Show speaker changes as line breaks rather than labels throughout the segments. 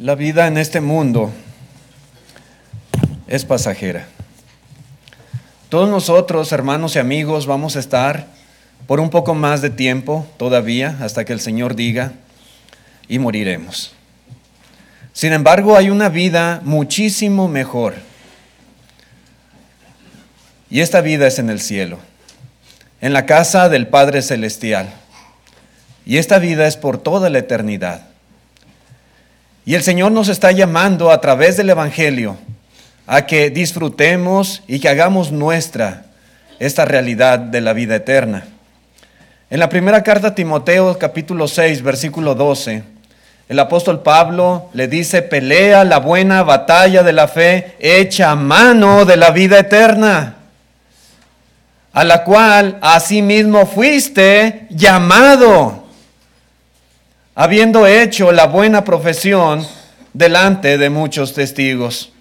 La vida en este mundo es pasajera. Todos nosotros, hermanos y amigos, vamos a estar por un poco más de tiempo todavía hasta que el Señor diga y moriremos. Sin embargo, hay una vida muchísimo mejor. Y esta vida es en el cielo, en la casa del Padre Celestial. Y esta vida es por toda la eternidad. Y el Señor nos está llamando a través del Evangelio a que disfrutemos y que hagamos nuestra esta realidad de la vida eterna. En la primera carta a Timoteo, capítulo 6, versículo 12, el apóstol Pablo le dice, pelea la buena batalla de la fe, echa mano de la vida eterna, a la cual asimismo fuiste llamado habiendo hecho la buena profesión delante de muchos testigos.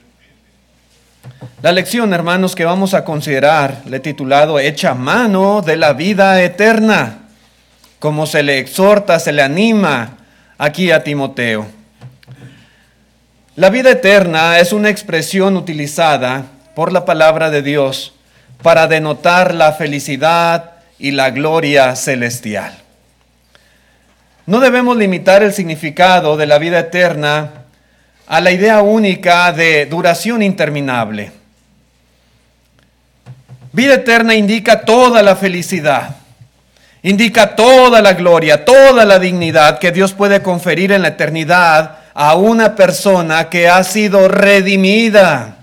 La lección, hermanos, que vamos a considerar, le he titulado Hecha mano de la vida eterna, como se le exhorta, se le anima aquí a Timoteo. La vida eterna es una expresión utilizada por la palabra de Dios para denotar la felicidad y la gloria celestial. No debemos limitar el significado de la vida eterna a la idea única de duración interminable. Vida eterna indica toda la felicidad, indica toda la gloria, toda la dignidad que Dios puede conferir en la eternidad a una persona que ha sido redimida.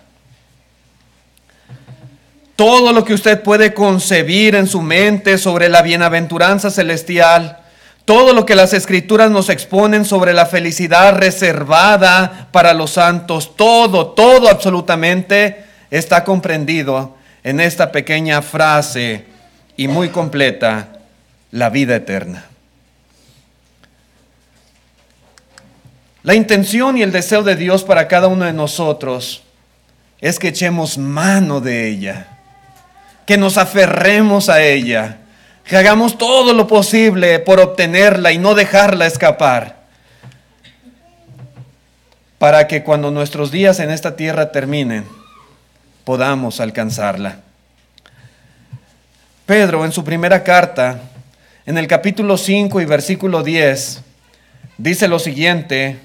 Todo lo que usted puede concebir en su mente sobre la bienaventuranza celestial, todo lo que las escrituras nos exponen sobre la felicidad reservada para los santos, todo, todo absolutamente está comprendido en esta pequeña frase y muy completa, la vida eterna. La intención y el deseo de Dios para cada uno de nosotros es que echemos mano de ella, que nos aferremos a ella que hagamos todo lo posible por obtenerla y no dejarla escapar, para que cuando nuestros días en esta tierra terminen, podamos alcanzarla. Pedro en su primera carta, en el capítulo 5 y versículo 10, dice lo siguiente,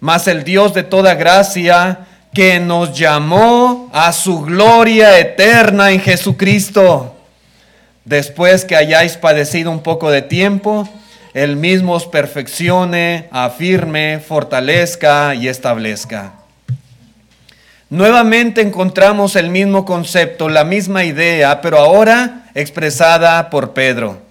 mas el Dios de toda gracia, que nos llamó a su gloria eterna en Jesucristo después que hayáis padecido un poco de tiempo, Él mismo os perfeccione, afirme, fortalezca y establezca. Nuevamente encontramos el mismo concepto, la misma idea, pero ahora expresada por Pedro.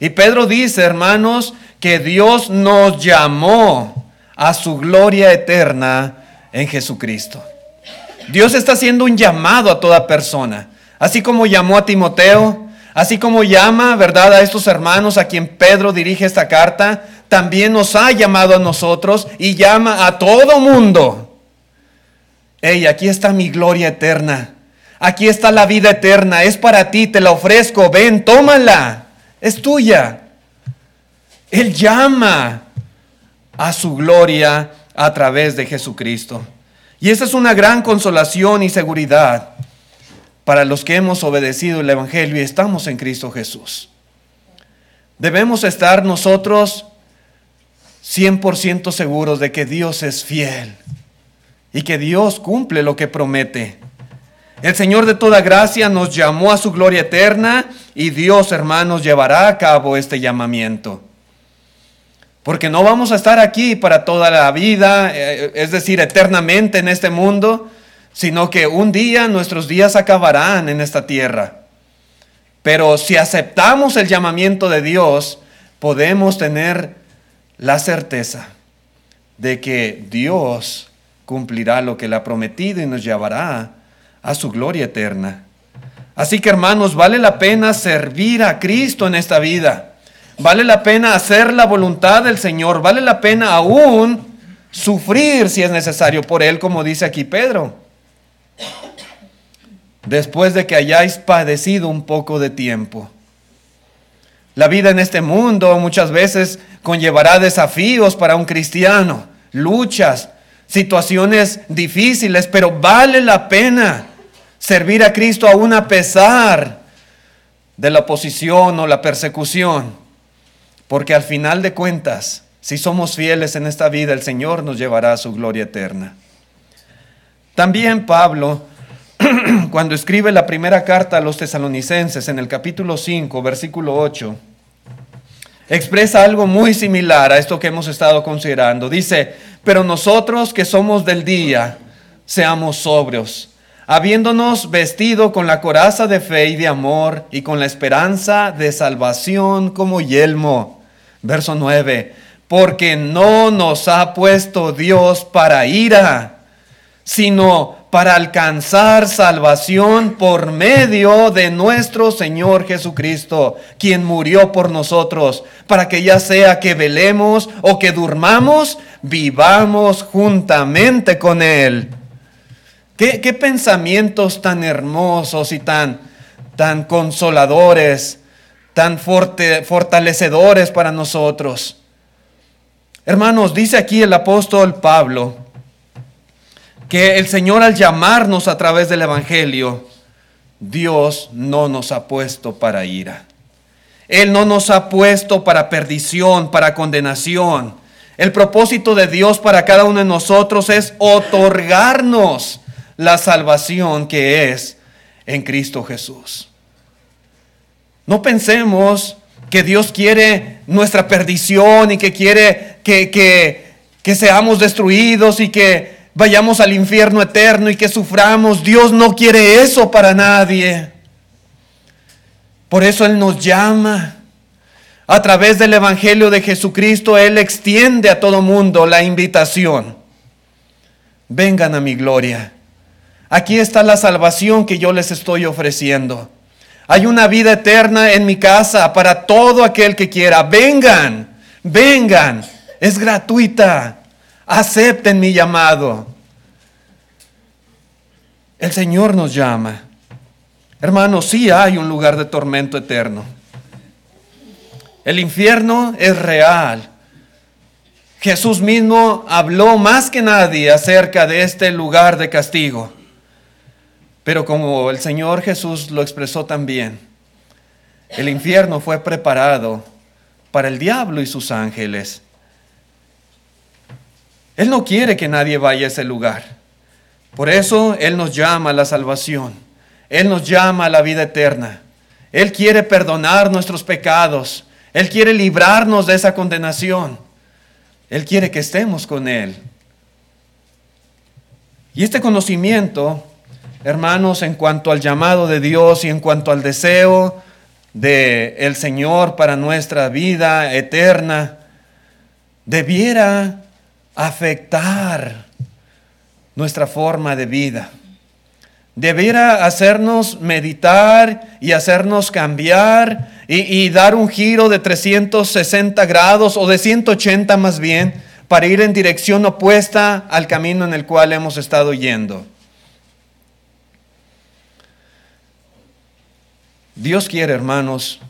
Y Pedro dice, hermanos, que Dios nos llamó a su gloria eterna en Jesucristo. Dios está haciendo un llamado a toda persona. Así como llamó a Timoteo, Así como llama, ¿verdad?, a estos hermanos a quien Pedro dirige esta carta, también nos ha llamado a nosotros y llama a todo mundo. Hey, aquí está mi gloria eterna. Aquí está la vida eterna. Es para ti, te la ofrezco. Ven, tómala. Es tuya. Él llama a su gloria a través de Jesucristo. Y esa es una gran consolación y seguridad para los que hemos obedecido el Evangelio y estamos en Cristo Jesús. Debemos estar nosotros 100% seguros de que Dios es fiel y que Dios cumple lo que promete. El Señor de toda gracia nos llamó a su gloria eterna y Dios, hermanos, llevará a cabo este llamamiento. Porque no vamos a estar aquí para toda la vida, eh, es decir, eternamente en este mundo, sino que un día nuestros días acabarán en esta tierra. Pero si aceptamos el llamamiento de Dios, podemos tener la certeza de que Dios cumplirá lo que le ha prometido y nos llevará a su gloria eterna. Así que hermanos, vale la pena servir a Cristo en esta vida. Vale la pena hacer la voluntad del Señor. Vale la pena aún sufrir si es necesario por Él, como dice aquí Pedro después de que hayáis padecido un poco de tiempo. La vida en este mundo muchas veces conllevará desafíos para un cristiano, luchas, situaciones difíciles, pero vale la pena servir a Cristo aún a pesar de la oposición o la persecución, porque al final de cuentas, si somos fieles en esta vida, el Señor nos llevará a su gloria eterna. También Pablo, cuando escribe la primera carta a los tesalonicenses en el capítulo 5, versículo 8, expresa algo muy similar a esto que hemos estado considerando. Dice, pero nosotros que somos del día, seamos sobrios, habiéndonos vestido con la coraza de fe y de amor y con la esperanza de salvación como yelmo. Verso 9, porque no nos ha puesto Dios para ira, sino para alcanzar salvación por medio de nuestro Señor Jesucristo, quien murió por nosotros, para que ya sea que velemos o que durmamos, vivamos juntamente con Él. ¿Qué, pensamientos tan hermosos y tan, tan consoladores, tan fortalecedores para nosotros. Hermanos, dice aquí el apóstol Pablo, que el Señor al llamarnos a través del Evangelio, Dios no nos ha puesto para ira. Él no nos ha puesto para perdición, para condenación. El propósito de Dios para cada uno de nosotros es otorgarnos la salvación que es en Cristo Jesús. No pensemos que Dios quiere nuestra perdición y que quiere que, que, que seamos destruidos y que vayamos al infierno eterno y que suframos. Dios no quiere eso para nadie. Por eso Él nos llama. A través del Evangelio de Jesucristo, Él extiende a todo mundo la invitación. Vengan a mi gloria. Aquí está la salvación que yo les estoy ofreciendo. Hay una vida eterna en mi casa para todo aquel que quiera. Vengan, vengan. Es gratuita. Acepten mi llamado. El Señor nos llama. Hermanos, sí hay un lugar de tormento eterno. El infierno es real. Jesús mismo habló más que nadie acerca de este lugar de castigo. Pero como el Señor Jesús lo expresó también, el infierno fue preparado para el diablo y sus ángeles. Él no quiere que nadie vaya a ese lugar. Por eso Él nos llama a la salvación. Él nos llama a la vida eterna. Él quiere perdonar nuestros pecados. Él quiere librarnos de esa condenación. Él quiere que estemos con Él. Y este conocimiento, hermanos, en cuanto al llamado de Dios y en cuanto al deseo de el Señor para nuestra vida eterna, debiera afectar nuestra forma de vida. Debiera hacernos meditar y hacernos cambiar y, dar un giro de 360 grados o de 180 más bien para ir en dirección opuesta al camino en el cual hemos estado yendo. Dios quiere, hermanos,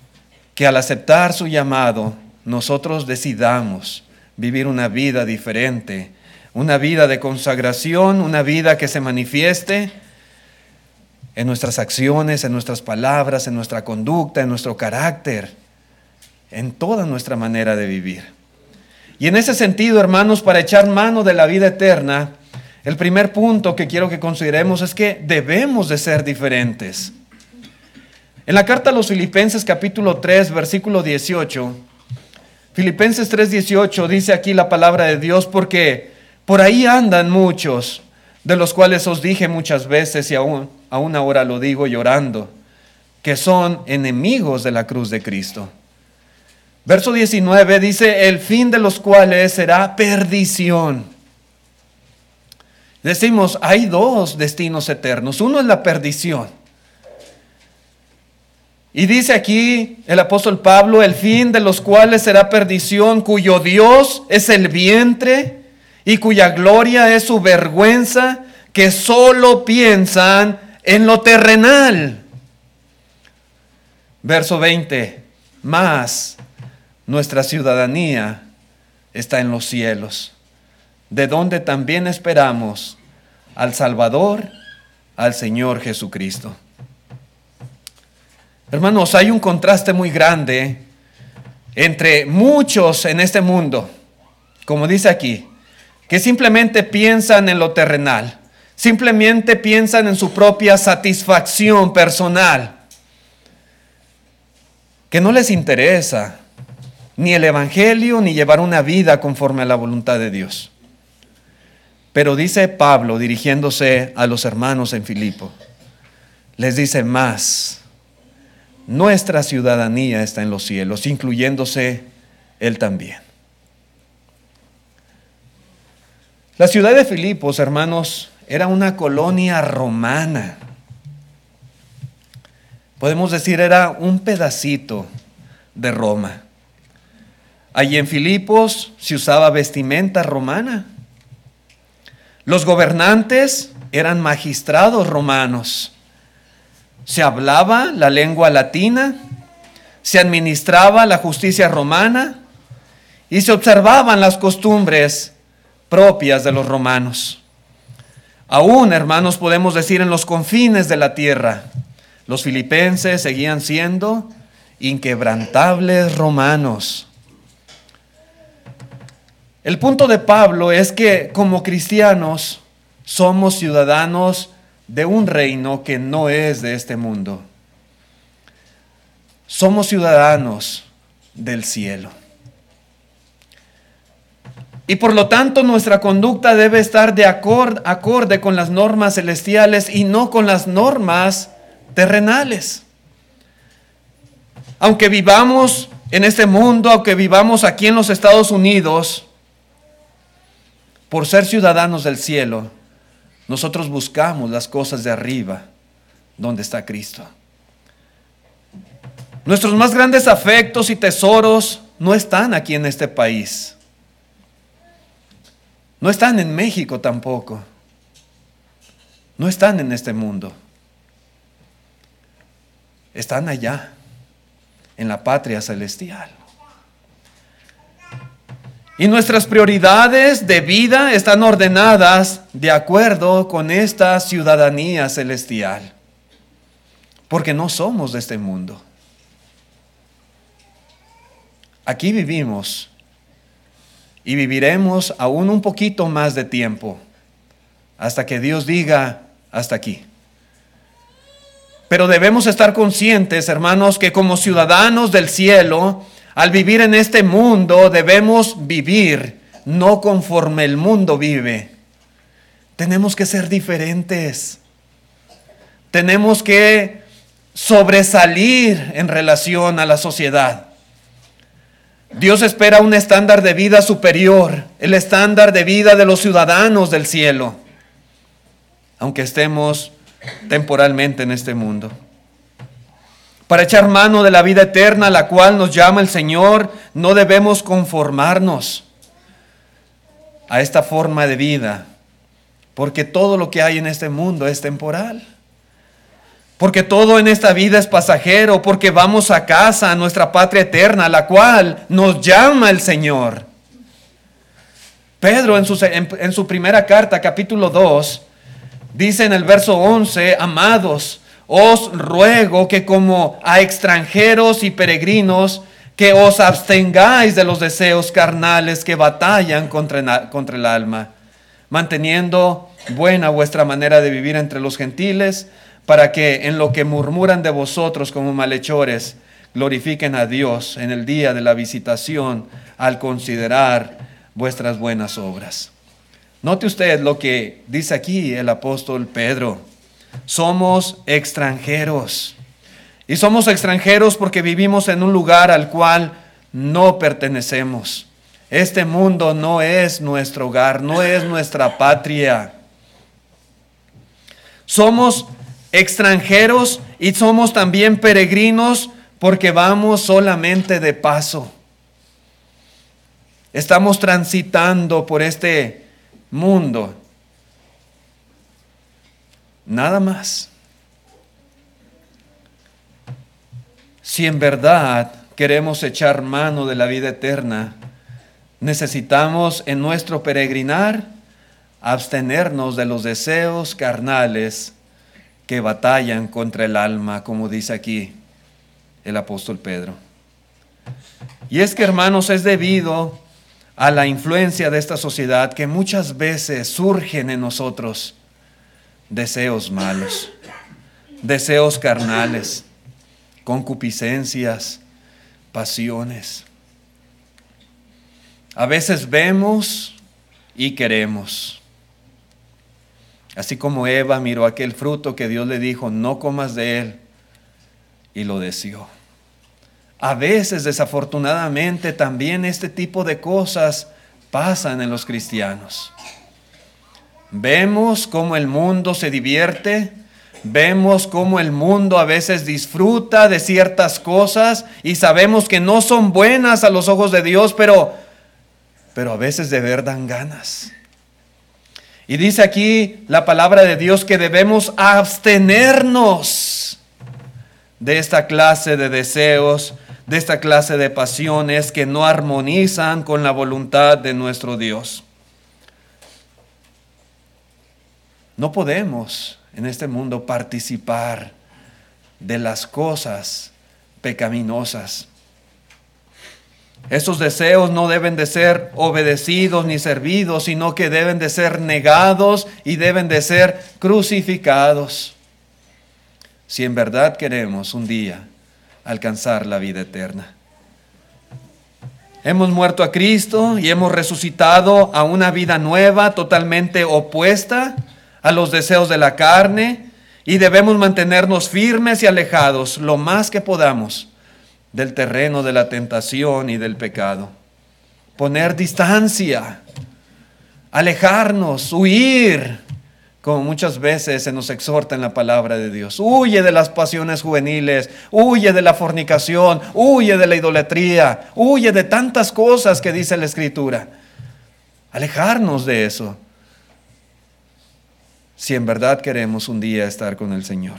que al aceptar su llamado, nosotros decidamos vivir una vida diferente una vida de consagración, una vida que se manifieste en nuestras acciones, en nuestras palabras, en nuestra conducta, en nuestro carácter, en toda nuestra manera de vivir. Y en ese sentido, hermanos, para echar mano de la vida eterna, el primer punto que quiero que consideremos es que debemos de ser diferentes. En la carta a los Filipenses capítulo 3, versículo 18, Filipenses 3, 18 dice aquí la palabra de Dios porque por ahí andan muchos, de los cuales os dije muchas veces y aún, aún ahora lo digo llorando, que son enemigos de la cruz de Cristo. Verso 19 dice, el fin de los cuales será perdición. Decimos, hay dos destinos eternos. Uno es la perdición. Y dice aquí el apóstol Pablo, el fin de los cuales será perdición, cuyo Dios es el vientre y cuya gloria es su vergüenza, que solo piensan en lo terrenal. Verso 20, más nuestra ciudadanía está en los cielos, de donde también esperamos al Salvador, al Señor Jesucristo. Hermanos, hay un contraste muy grande entre muchos en este mundo, como dice aquí, que simplemente piensan en lo terrenal, simplemente piensan en su propia satisfacción personal, que no les interesa ni el Evangelio ni llevar una vida conforme a la voluntad de Dios. Pero dice Pablo, dirigiéndose a los hermanos en Filipo, les dice más, nuestra ciudadanía está en los cielos, incluyéndose él también. La ciudad de Filipos, hermanos, era una colonia romana. Podemos decir, era un pedacito de Roma. Allí en Filipos se usaba vestimenta romana. Los gobernantes eran magistrados romanos. Se hablaba la lengua latina, se administraba la justicia romana y se observaban las costumbres propias de los romanos. Aún, hermanos, podemos decir en los confines de la tierra, los filipenses seguían siendo inquebrantables romanos. El punto de Pablo es que como cristianos somos ciudadanos de un reino que no es de este mundo. Somos ciudadanos del cielo. Y por lo tanto nuestra conducta debe estar de acorde con las normas celestiales y no con las normas terrenales. Aunque vivamos en este mundo, aunque vivamos aquí en los Estados Unidos, por ser ciudadanos del cielo, nosotros buscamos las cosas de arriba, donde está Cristo. Nuestros más grandes afectos y tesoros no están aquí en este país. No están en México tampoco. No están en este mundo. Están allá, en la patria celestial. Y nuestras prioridades de vida están ordenadas de acuerdo con esta ciudadanía celestial. Porque no somos de este mundo. Aquí vivimos y viviremos aún un poquito más de tiempo hasta que Dios diga hasta aquí. Pero debemos estar conscientes, hermanos, que como ciudadanos del cielo, al vivir en este mundo debemos vivir no conforme el mundo vive. Tenemos que ser diferentes. Tenemos que sobresalir en relación a la sociedad. Dios espera un estándar de vida superior, el estándar de vida de los ciudadanos del cielo, aunque estemos temporalmente en este mundo para echar mano de la vida eterna la cual nos llama el Señor, no debemos conformarnos a esta forma de vida, porque todo lo que hay en este mundo es temporal. Porque todo en esta vida es pasajero, porque vamos a casa, a nuestra patria eterna, la cual nos llama el Señor. Pedro en su, en su primera carta, capítulo 2, dice en el verso 11, amados, os ruego que como a extranjeros y peregrinos, que os abstengáis de los deseos carnales que batallan contra, contra el alma, manteniendo buena vuestra manera de vivir entre los gentiles, para que en lo que murmuran de vosotros como malhechores, glorifiquen a Dios en el día de la visitación al considerar vuestras buenas obras. Note usted lo que dice aquí el apóstol Pedro somos extranjeros. Y somos extranjeros porque vivimos en un lugar al cual no pertenecemos. Este mundo no es nuestro hogar, no es nuestra patria. Somos extranjeros y somos también peregrinos porque vamos solamente de paso. Estamos transitando por este mundo Nada más. Si en verdad queremos echar mano de la vida eterna, necesitamos en nuestro peregrinar abstenernos de los deseos carnales que batallan contra el alma, como dice aquí el apóstol Pedro. Y es que, hermanos, es debido a la influencia de esta sociedad que muchas veces surgen en nosotros deseos malos, deseos carnales, concupiscencias, pasiones. A veces vemos y queremos. Así como Eva miró aquel fruto que Dios le dijo, no comas de él, y lo deseó. A veces, desafortunadamente, también este tipo de cosas pasan en los cristianos. Vemos cómo el mundo se divierte, vemos cómo el mundo a veces disfruta de ciertas cosas y sabemos que no son buenas a los ojos de Dios, pero, pero a veces de ver dan ganas. Y dice aquí la palabra de Dios que debemos abstenernos de esta clase de deseos, de esta clase de pasiones que no armonizan con la voluntad de nuestro Dios. No podemos en este mundo participar de las cosas pecaminosas. Estos deseos no deben de ser obedecidos ni servidos, sino que deben de ser negados y deben de ser crucificados. Si en verdad queremos un día alcanzar la vida eterna. Hemos muerto a Cristo y hemos resucitado a una vida nueva, totalmente opuesta a los deseos de la carne y debemos mantenernos firmes y alejados lo más que podamos del terreno de la tentación y del pecado. Poner distancia, alejarnos, huir, como muchas veces se nos exhorta en la palabra de Dios. Huye de las pasiones juveniles, huye de la fornicación, huye de la idolatría, huye de tantas cosas que dice la Escritura. Alejarnos de eso, si en verdad queremos un día estar con el Señor.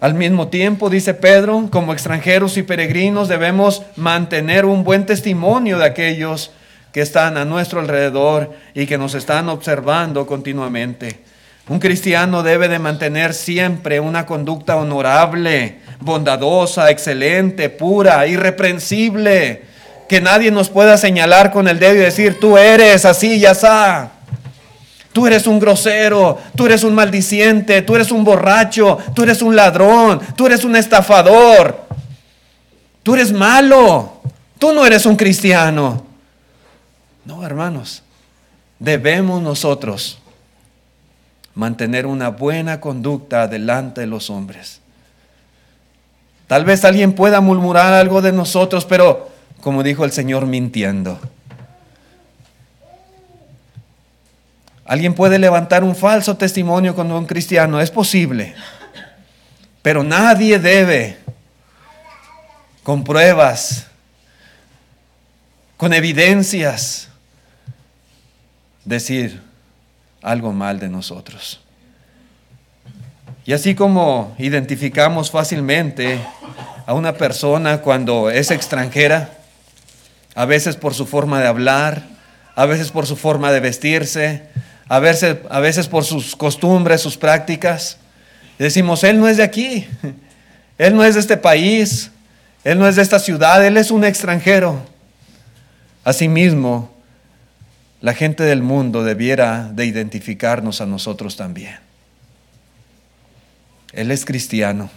Al mismo tiempo, dice Pedro, como extranjeros y peregrinos debemos mantener un buen testimonio de aquellos que están a nuestro alrededor y que nos están observando continuamente. Un cristiano debe de mantener siempre una conducta honorable, bondadosa, excelente, pura, irreprensible, que nadie nos pueda señalar con el dedo y decir, tú eres así, ya está. Tú eres un grosero, tú eres un maldiciente, tú eres un borracho, tú eres un ladrón, tú eres un estafador. Tú eres malo, tú no eres un cristiano. No, hermanos, debemos nosotros mantener una buena conducta delante de los hombres. Tal vez alguien pueda murmurar algo de nosotros, pero como dijo el Señor, mintiendo. Alguien puede levantar un falso testimonio con un cristiano, es posible. Pero nadie debe, con pruebas, con evidencias, decir algo mal de nosotros. Y así como identificamos fácilmente a una persona cuando es extranjera, a veces por su forma de hablar, a veces por su forma de vestirse, a veces, a veces por sus costumbres, sus prácticas. decimos, Él no es de aquí, Él no es de este país, Él no es de esta ciudad, Él es un extranjero. Asimismo, la gente del mundo debiera de identificarnos a nosotros también. Él es cristiano,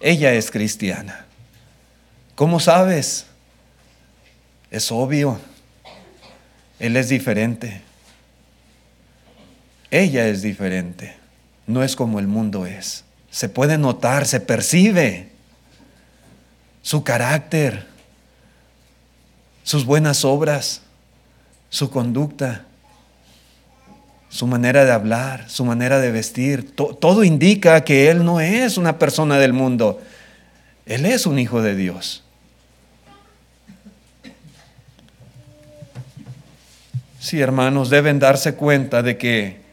ella es cristiana. ¿Cómo sabes? Es obvio, Él es diferente. Ella es diferente, no es como el mundo es. Se puede notar, se percibe su carácter, sus buenas obras, su conducta, su manera de hablar, su manera de vestir. todo indica que Él no es una persona del mundo, Él es un hijo de Dios. Sí, hermanos, deben darse cuenta de que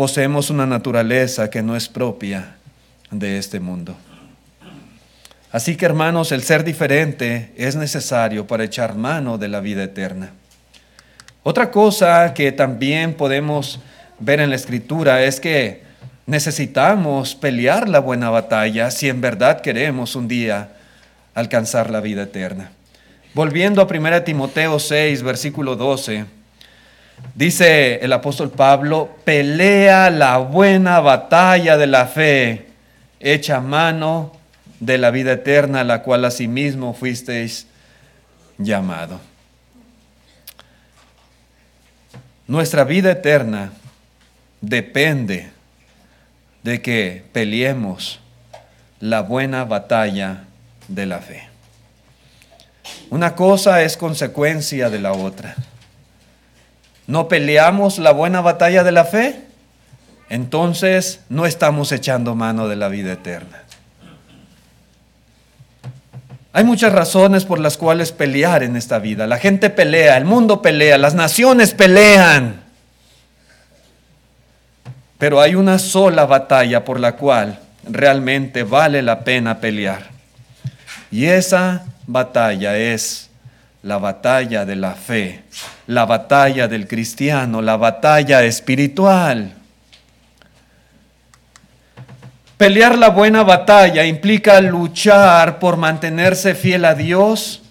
poseemos una naturaleza que no es propia de este mundo. Así que hermanos, el ser diferente es necesario para echar mano de la vida eterna. Otra cosa que también podemos ver en la escritura es que necesitamos pelear la buena batalla si en verdad queremos un día alcanzar la vida eterna. Volviendo a 1 Timoteo 6, versículo 12, dice el apóstol Pablo, pelea la buena batalla de la fe, echa mano de la vida eterna, a la cual asimismo fuisteis llamado. Nuestra vida eterna depende de que peleemos la buena batalla de la fe. Una cosa es consecuencia de la otra. ¿No peleamos la buena batalla de la fe? Entonces no estamos echando mano de la vida eterna. Hay muchas razones por las cuales pelear en esta vida. La gente pelea, el mundo pelea, las naciones pelean. Pero hay una sola batalla por la cual realmente vale la pena pelear. Y esa batalla es la batalla de la fe, la batalla del cristiano, la batalla espiritual. Pelear la buena batalla implica luchar por mantenerse fiel a Dios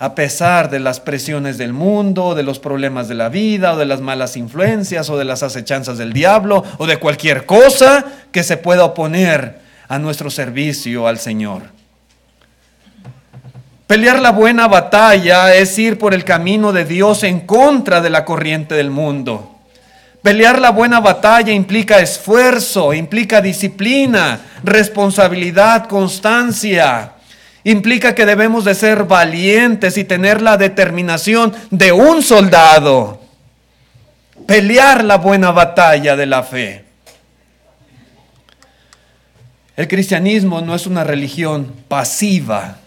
a pesar de las presiones del mundo, de los problemas de la vida, o de las malas influencias, o de las acechanzas del diablo, o de cualquier cosa que se pueda oponer a nuestro servicio al Señor. Pelear la buena batalla es ir por el camino de Dios en contra de la corriente del mundo. Pelear la buena batalla implica esfuerzo, implica disciplina, responsabilidad, constancia. Implica que debemos de ser valientes y tener la determinación de un soldado. Pelear la buena batalla de la fe. El cristianismo no es una religión pasiva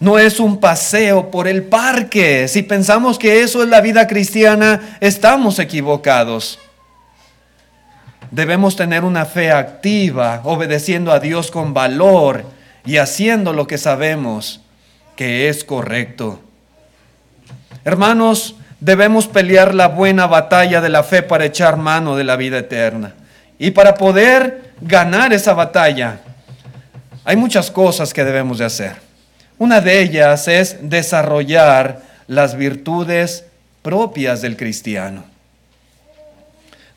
no es un paseo por el parque. Si pensamos que eso es la vida cristiana, estamos equivocados. Debemos tener una fe activa, obedeciendo a Dios con valor y haciendo lo que sabemos que es correcto. Hermanos, debemos pelear la buena batalla de la fe para echar mano de la vida eterna. Y para poder ganar esa batalla, hay muchas cosas que debemos de hacer. Una de ellas es desarrollar las virtudes propias del cristiano.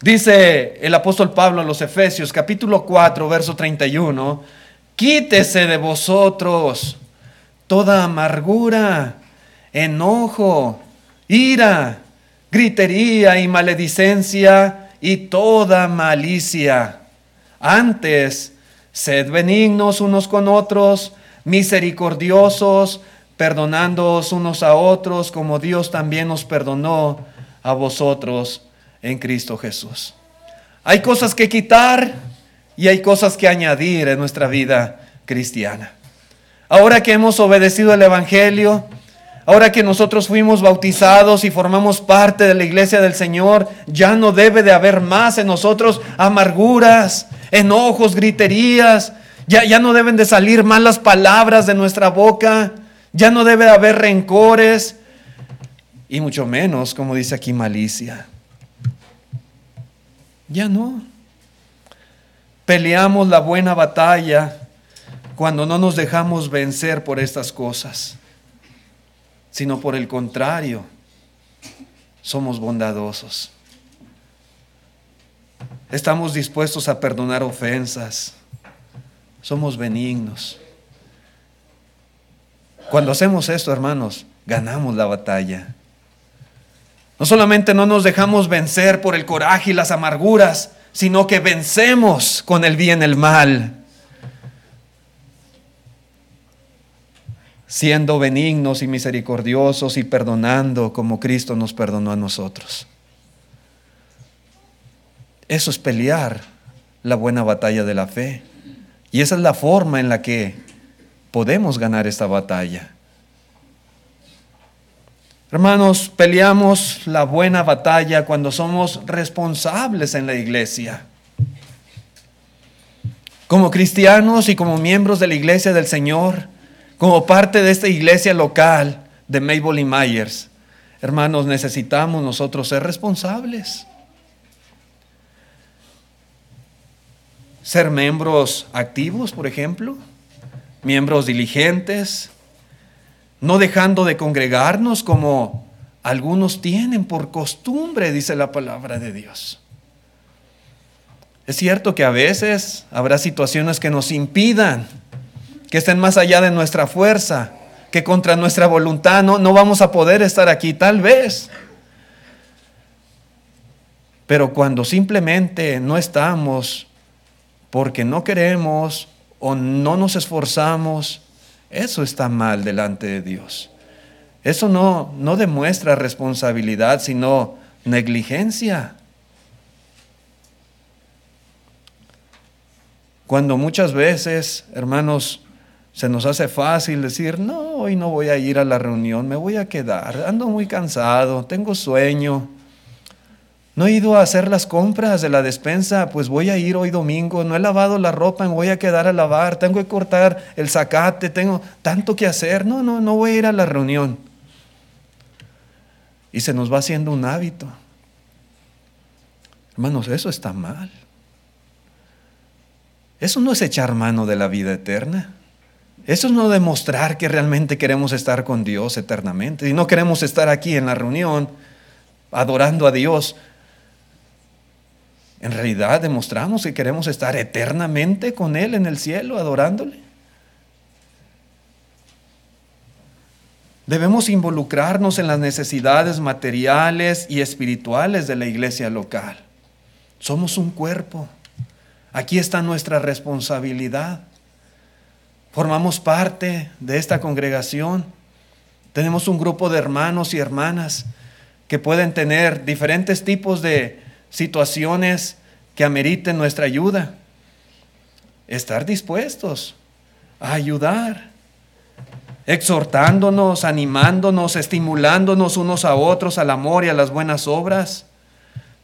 Dice el apóstol Pablo a los Efesios capítulo 4, verso 31, quítese de vosotros toda amargura, enojo, ira, gritería y maledicencia y toda malicia. Antes, sed benignos unos con otros, misericordiosos, perdonándoos unos a otros, como Dios también nos perdonó a vosotros en Cristo Jesús. Hay cosas que quitar y hay cosas que añadir en nuestra vida cristiana. Ahora que hemos obedecido el Evangelio, ahora que nosotros fuimos bautizados y formamos parte de la iglesia del Señor, ya no debe de haber más en nosotros amarguras, enojos, griterías, ya, no deben de salir malas palabras de nuestra boca. Ya no debe de haber rencores. Y mucho menos, como dice aquí, malicia. Ya no. Peleamos la buena batalla cuando no nos dejamos vencer por estas cosas, sino por el contrario, somos bondadosos. Estamos dispuestos a perdonar ofensas somos benignos. Cuando hacemos esto, hermanos, ganamos la batalla. No solamente no nos dejamos vencer por el coraje y las amarguras, sino que vencemos con el bien el mal. Siendo benignos y misericordiosos y perdonando como Cristo nos perdonó a nosotros. Eso es pelear la buena batalla de la fe. Y esa es la forma en la que podemos ganar esta batalla. Hermanos, peleamos la buena batalla cuando somos responsables en la iglesia. como cristianos y como miembros de la iglesia del Señor, como parte de esta iglesia local de Mabel y Myers, hermanos, necesitamos nosotros ser responsables. Ser miembros activos, por ejemplo, miembros diligentes, no dejando de congregarnos como algunos tienen por costumbre, dice la palabra de Dios. Es cierto que a veces habrá situaciones que nos impidan, que estén más allá de nuestra fuerza, que contra nuestra voluntad no, no vamos a poder estar aquí, tal vez. Pero cuando simplemente no estamos porque no queremos o no nos esforzamos, eso está mal delante de Dios. Eso no, no demuestra responsabilidad, sino negligencia. Cuando muchas veces, hermanos, se nos hace fácil decir, no, hoy no voy a ir a la reunión, me voy a quedar, ando muy cansado, tengo sueño. No he ido a hacer las compras de la despensa, pues voy a ir hoy domingo, no he lavado la ropa, me voy a quedar a lavar, tengo que cortar el zacate, tengo tanto que hacer, no, no, no voy a ir a la reunión. Y se nos va haciendo un hábito. Hermanos, eso está mal. Eso no es echar mano de la vida eterna. Eso es no demostrar que realmente queremos estar con Dios eternamente. Y no queremos estar aquí en la reunión adorando a Dios. En realidad demostramos que queremos estar eternamente con Él en el cielo, adorándole. Debemos involucrarnos en las necesidades materiales y espirituales de la iglesia local. Somos un cuerpo. Aquí está nuestra responsabilidad. Formamos parte de esta congregación. Tenemos un grupo de hermanos y hermanas que pueden tener diferentes tipos de situaciones que ameriten nuestra ayuda. Estar dispuestos a ayudar, exhortándonos, animándonos, estimulándonos unos a otros al amor y a las buenas obras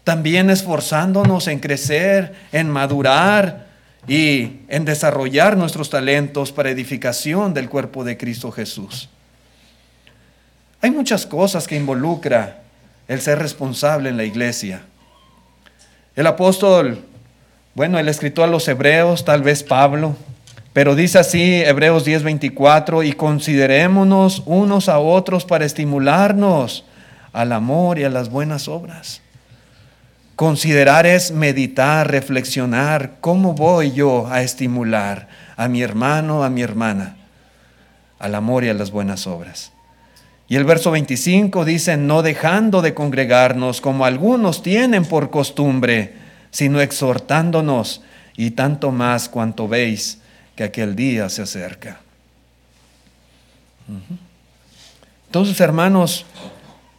también esforzándonos en crecer, en madurar y en desarrollar nuestros talentos para edificación del cuerpo de Cristo Jesús. Hay muchas cosas que involucra el ser responsable en la iglesia. El apóstol, bueno, el escritor a los hebreos, tal vez Pablo, pero dice así Hebreos 10:24, y considerémonos unos a otros para estimularnos al amor y a las buenas obras. Considerar es meditar, reflexionar, ¿cómo voy yo a estimular a mi hermano, a mi hermana, al amor y a las buenas obras? Y el verso 25 dice, no dejando de congregarnos como algunos tienen por costumbre, sino exhortándonos y tanto más cuanto veis que aquel día se acerca. Entonces, hermanos,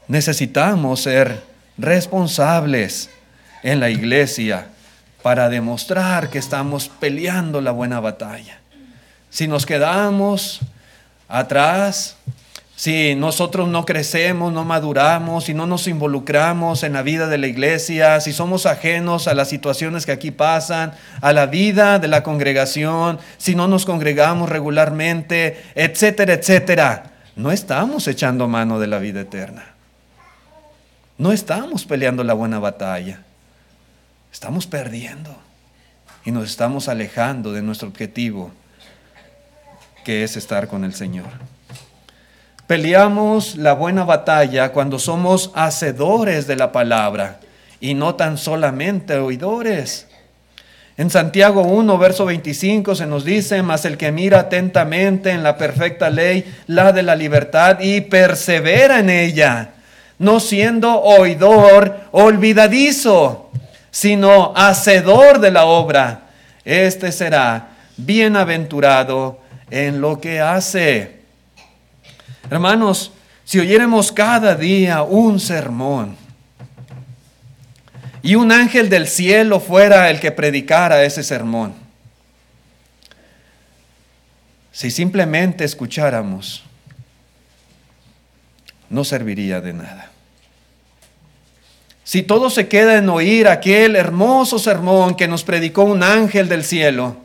necesitamos ser responsables en la iglesia para demostrar que estamos peleando la buena batalla. Si nos quedamos atrás, si nosotros no crecemos, no maduramos, si no nos involucramos en la vida de la iglesia, si somos ajenos a las situaciones que aquí pasan, a la vida de la congregación, si no nos congregamos regularmente, etcétera, etcétera, no estamos echando mano de la vida eterna. No estamos peleando la buena batalla estamos perdiendo y nos estamos alejando de nuestro objetivo, que es estar con el Señor. Peleamos la buena batalla cuando somos hacedores de la palabra y no tan solamente oidores. En Santiago 1, verso 25 se nos dice, mas el que mira atentamente en la perfecta ley, la de la libertad, y persevera en ella, no siendo oidor olvidadizo, sino hacedor de la obra, este será bienaventurado en lo que hace. Hermanos, si oyéramos cada día un sermón y un ángel del cielo fuera el que predicara ese sermón, si simplemente escucháramos, no serviría de nada. Si todo se queda en oír aquel hermoso sermón que nos predicó un ángel del cielo,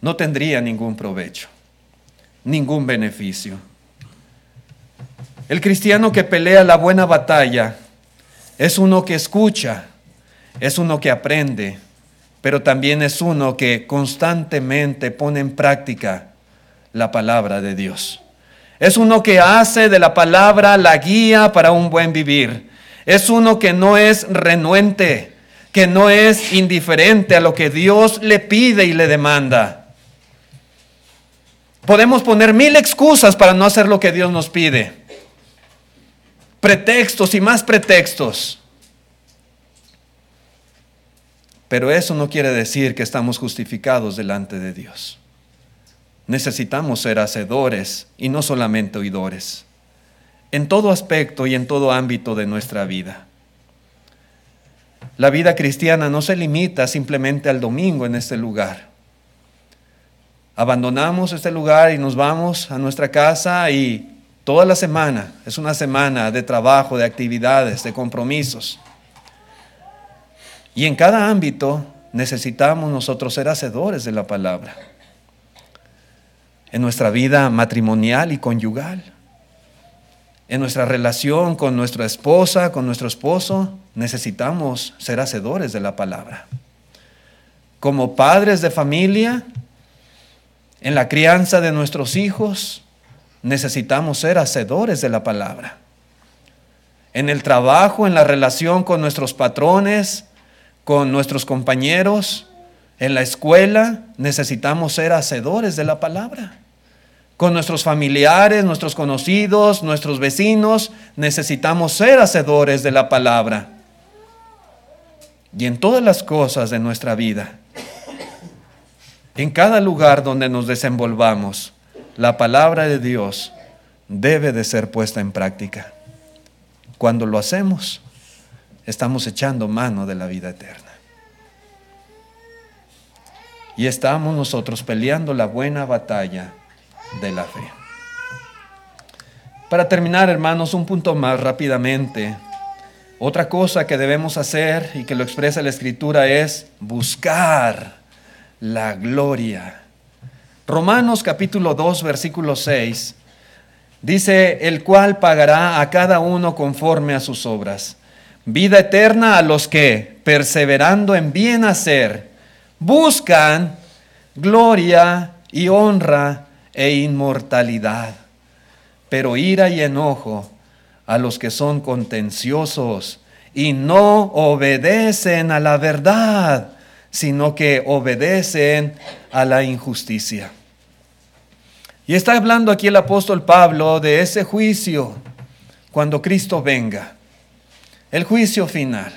no tendría ningún provecho, ningún beneficio. El cristiano que pelea la buena batalla es uno que escucha, es uno que aprende, pero también es uno que constantemente pone en práctica la palabra de Dios. Es uno que hace de la palabra la guía para un buen vivir. Es uno que no es renuente, que no es indiferente a lo que Dios le pide y le demanda. Podemos poner mil excusas para no hacer lo que Dios nos pide. Pretextos y más pretextos. Pero eso no quiere decir que estamos justificados delante de Dios. Necesitamos ser hacedores y no solamente oidores, en todo aspecto y en todo ámbito de nuestra vida. La vida cristiana no se limita simplemente al domingo en este lugar. Abandonamos este lugar y nos vamos a nuestra casa y toda la semana es una semana de trabajo, de actividades, de compromisos. Y en cada ámbito necesitamos nosotros ser hacedores de la palabra. En nuestra vida matrimonial y conyugal. En nuestra relación con nuestra esposa, con nuestro esposo, necesitamos ser hacedores de la palabra. Como padres de familia, en la crianza de nuestros hijos, necesitamos ser hacedores de la palabra. En el trabajo, en la relación con nuestros patrones, con nuestros compañeros, en la escuela, necesitamos ser hacedores de la palabra. Con nuestros familiares, nuestros conocidos, nuestros vecinos, necesitamos ser hacedores de la palabra. Y en todas las cosas de nuestra vida, en cada lugar donde nos desenvolvamos, la palabra de Dios debe de ser puesta en práctica. Cuando lo hacemos, estamos echando mano de la vida eterna. Y estamos nosotros peleando la buena batalla de la fe. Para terminar, hermanos, un punto más rápidamente. Otra cosa que debemos hacer y que lo expresa la Escritura es buscar la gloria. Romanos capítulo 2, versículo 6 dice, el cual pagará a cada uno conforme a sus obras. Vida eterna a los que, perseverando en bien hacer, buscan gloria y honra e inmortalidad, pero ira y enojo a los que son contenciosos y no obedecen a la verdad, sino que obedecen a la injusticia. Y está hablando aquí el apóstol Pablo de ese juicio cuando Cristo venga el juicio final.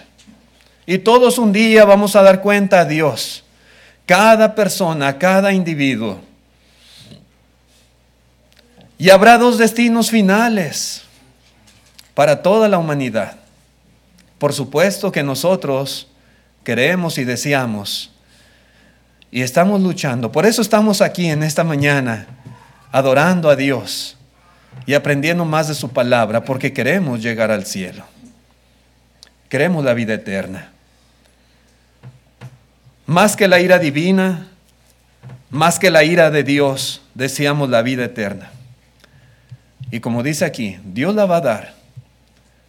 Y todos un día vamos a dar cuenta a Dios, cada persona, cada individuo. Y habrá dos destinos finales para toda la humanidad. Por supuesto que nosotros queremos y deseamos y estamos luchando. Por eso estamos aquí en esta mañana adorando a Dios y aprendiendo más de su palabra porque queremos llegar al cielo. Queremos la vida eterna. Más que la ira divina, más que la ira de Dios, deseamos la vida eterna. Y como dice aquí, Dios la va a dar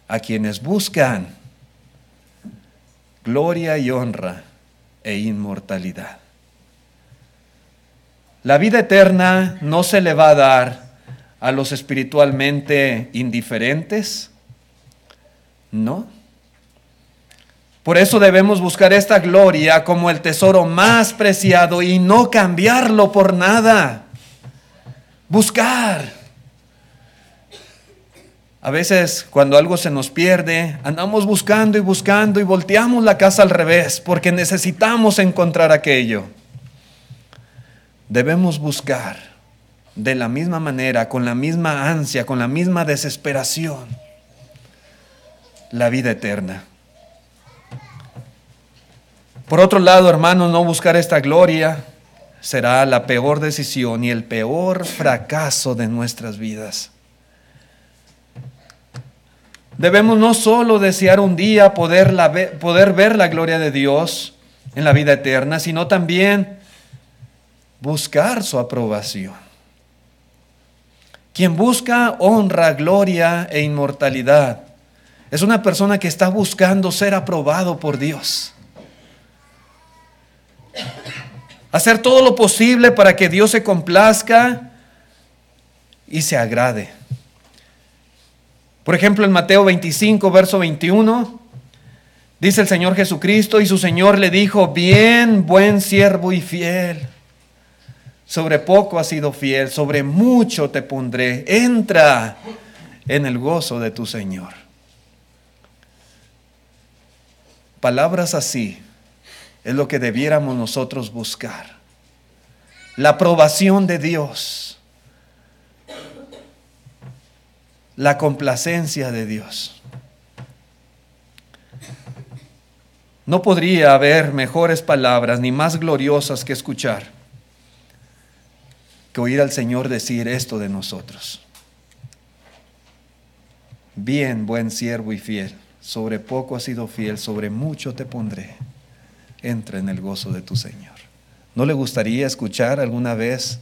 a quienes buscan gloria y honra e inmortalidad. La vida eterna no se le va a dar a los espiritualmente indiferentes, no. Por eso debemos buscar esta gloria como el tesoro más preciado y no cambiarlo por nada. Buscar. A veces cuando algo se nos pierde, andamos buscando y buscando y volteamos la casa al revés porque necesitamos encontrar aquello. Debemos buscar de la misma manera, con la misma ansia, con la misma desesperación, la vida eterna. Por otro lado, hermanos, no buscar esta gloria será la peor decisión y el peor fracaso de nuestras vidas. Debemos no solo desear un día poder, poder ver la gloria de Dios en la vida eterna, sino también buscar su aprobación. Quien busca honra, gloria e inmortalidad es una persona que está buscando ser aprobado por Dios. Hacer todo lo posible para que Dios se complazca y se agrade. Por ejemplo, en Mateo 25, verso 21, dice el Señor Jesucristo y su Señor le dijo, bien, buen siervo y fiel. Sobre poco has sido fiel, sobre mucho te pondré. Entra en el gozo de tu Señor. Palabras así es lo que debiéramos nosotros buscar. La aprobación de Dios. La complacencia de Dios. No podría haber mejores palabras ni más gloriosas que escuchar que oír al Señor decir esto de nosotros. Bien, buen siervo y fiel, sobre poco has sido fiel, sobre mucho te pondré entra en el gozo de tu Señor. ¿No le gustaría escuchar alguna vez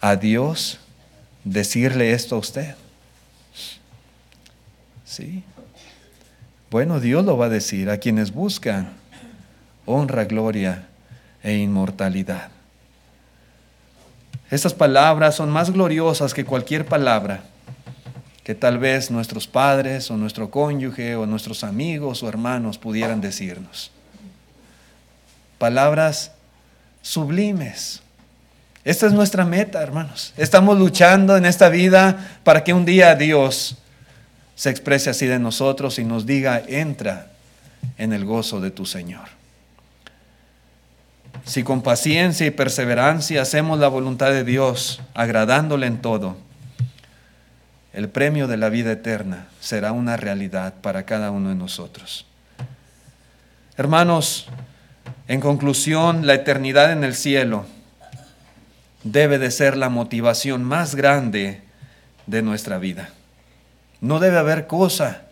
a Dios decirle esto a usted? Sí. Bueno, Dios lo va a decir a quienes buscan honra, gloria e inmortalidad. Estas palabras son más gloriosas que cualquier palabra que tal vez nuestros padres o nuestro cónyuge o nuestros amigos o hermanos pudieran decirnos palabras sublimes. Esta es nuestra meta, hermanos. Estamos luchando en esta vida para que un día Dios se exprese así de nosotros y nos diga, entra en el gozo de tu Señor. Si con paciencia y perseverancia hacemos la voluntad de Dios, agradándole en todo, el premio de la vida eterna será una realidad para cada uno de nosotros. Hermanos, en conclusión, la eternidad en el cielo debe de ser la motivación más grande de nuestra vida. No debe haber cosa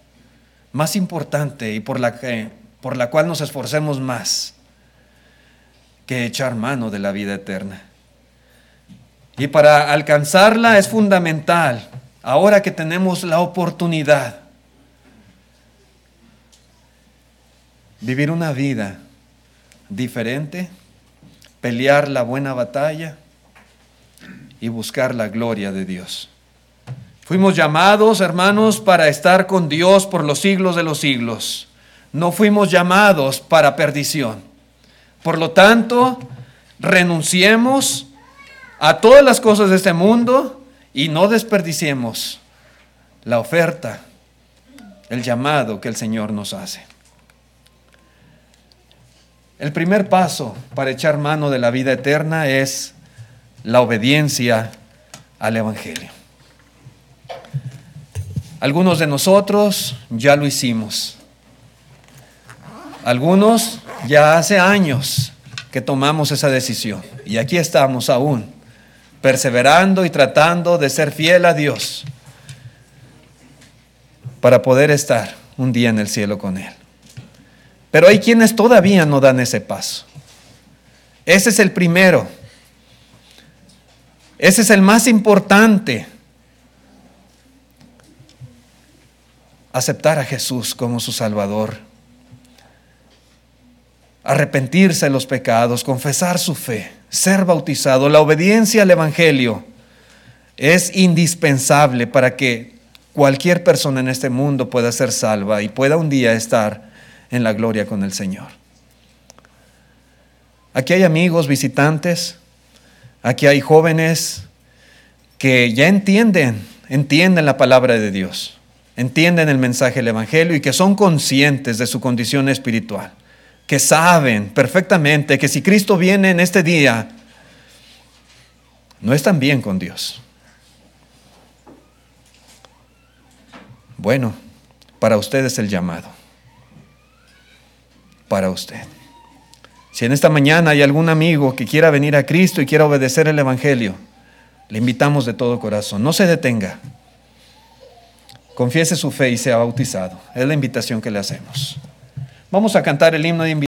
más importante y por la, que, por la cual nos esforcemos más que echar mano de la vida eterna. Y para alcanzarla es fundamental, ahora que tenemos la oportunidad, vivir una vida diferente, pelear la buena batalla y buscar la gloria de Dios. Fuimos llamados, hermanos, para estar con Dios por los siglos de los siglos. No fuimos llamados para perdición. Por lo tanto, renunciemos a todas las cosas de este mundo y no desperdiciemos la oferta, el llamado que el Señor nos hace. El primer paso para echar mano de la vida eterna es la obediencia al Evangelio. Algunos de nosotros ya lo hicimos. Algunos ya hace años que tomamos esa decisión. Y aquí estamos aún, perseverando y tratando de ser fiel a Dios para poder estar un día en el cielo con Él. Pero hay quienes todavía no dan ese paso. Ese es el primero. Ese es el más importante. Aceptar a Jesús como su Salvador. Arrepentirse de los pecados, confesar su fe, ser bautizado. La obediencia al Evangelio es indispensable para que cualquier persona en este mundo pueda ser salva y pueda un día estar en la gloria con el Señor. Aquí hay amigos, visitantes, aquí hay jóvenes que ya entienden, entienden la palabra de Dios, entienden el mensaje del Evangelio y que son conscientes de su condición espiritual, que saben perfectamente que si Cristo viene en este día, no están bien con Dios. Bueno, para ustedes el llamado para usted. Si en esta mañana hay algún amigo que quiera venir a Cristo y quiera obedecer el Evangelio, le invitamos de todo corazón. No se detenga. Confiese su fe y sea bautizado. Es la invitación que le hacemos. Vamos a cantar el himno de invitación.